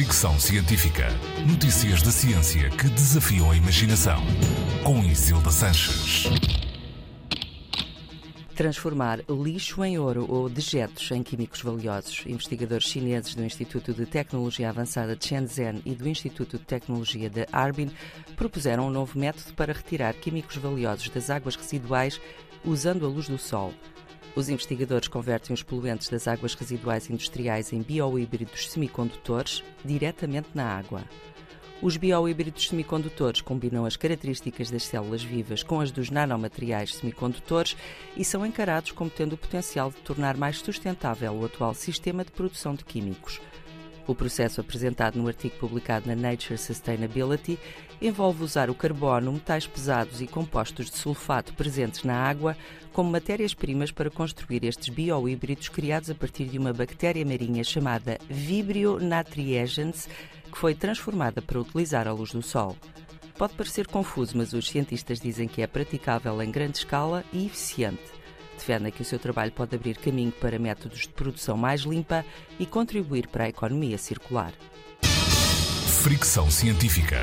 Fricção Científica. Notícias da ciência que desafiam a imaginação. Com Isilda Sanches. Transformar lixo em ouro ou dejetos em químicos valiosos. Investigadores chineses do Instituto de Tecnologia Avançada de Shenzhen e do Instituto de Tecnologia de Harbin propuseram um novo método para retirar químicos valiosos das águas residuais usando a luz do sol. Os investigadores convertem os poluentes das águas residuais industriais em biohíbridos semicondutores diretamente na água. Os biohíbridos semicondutores combinam as características das células vivas com as dos nanomateriais semicondutores e são encarados como tendo o potencial de tornar mais sustentável o atual sistema de produção de químicos. O processo apresentado no artigo publicado na Nature Sustainability envolve usar o carbono, metais pesados e compostos de sulfato presentes na água como matérias-primas para construir estes biohíbridos criados a partir de uma bactéria marinha chamada Vibrio natriegens, que foi transformada para utilizar a luz do sol. Pode parecer confuso, mas os cientistas dizem que é praticável em grande escala e eficiente defendem que o seu trabalho pode abrir caminho para métodos de produção mais limpa e contribuir para a economia circular. Fricção científica.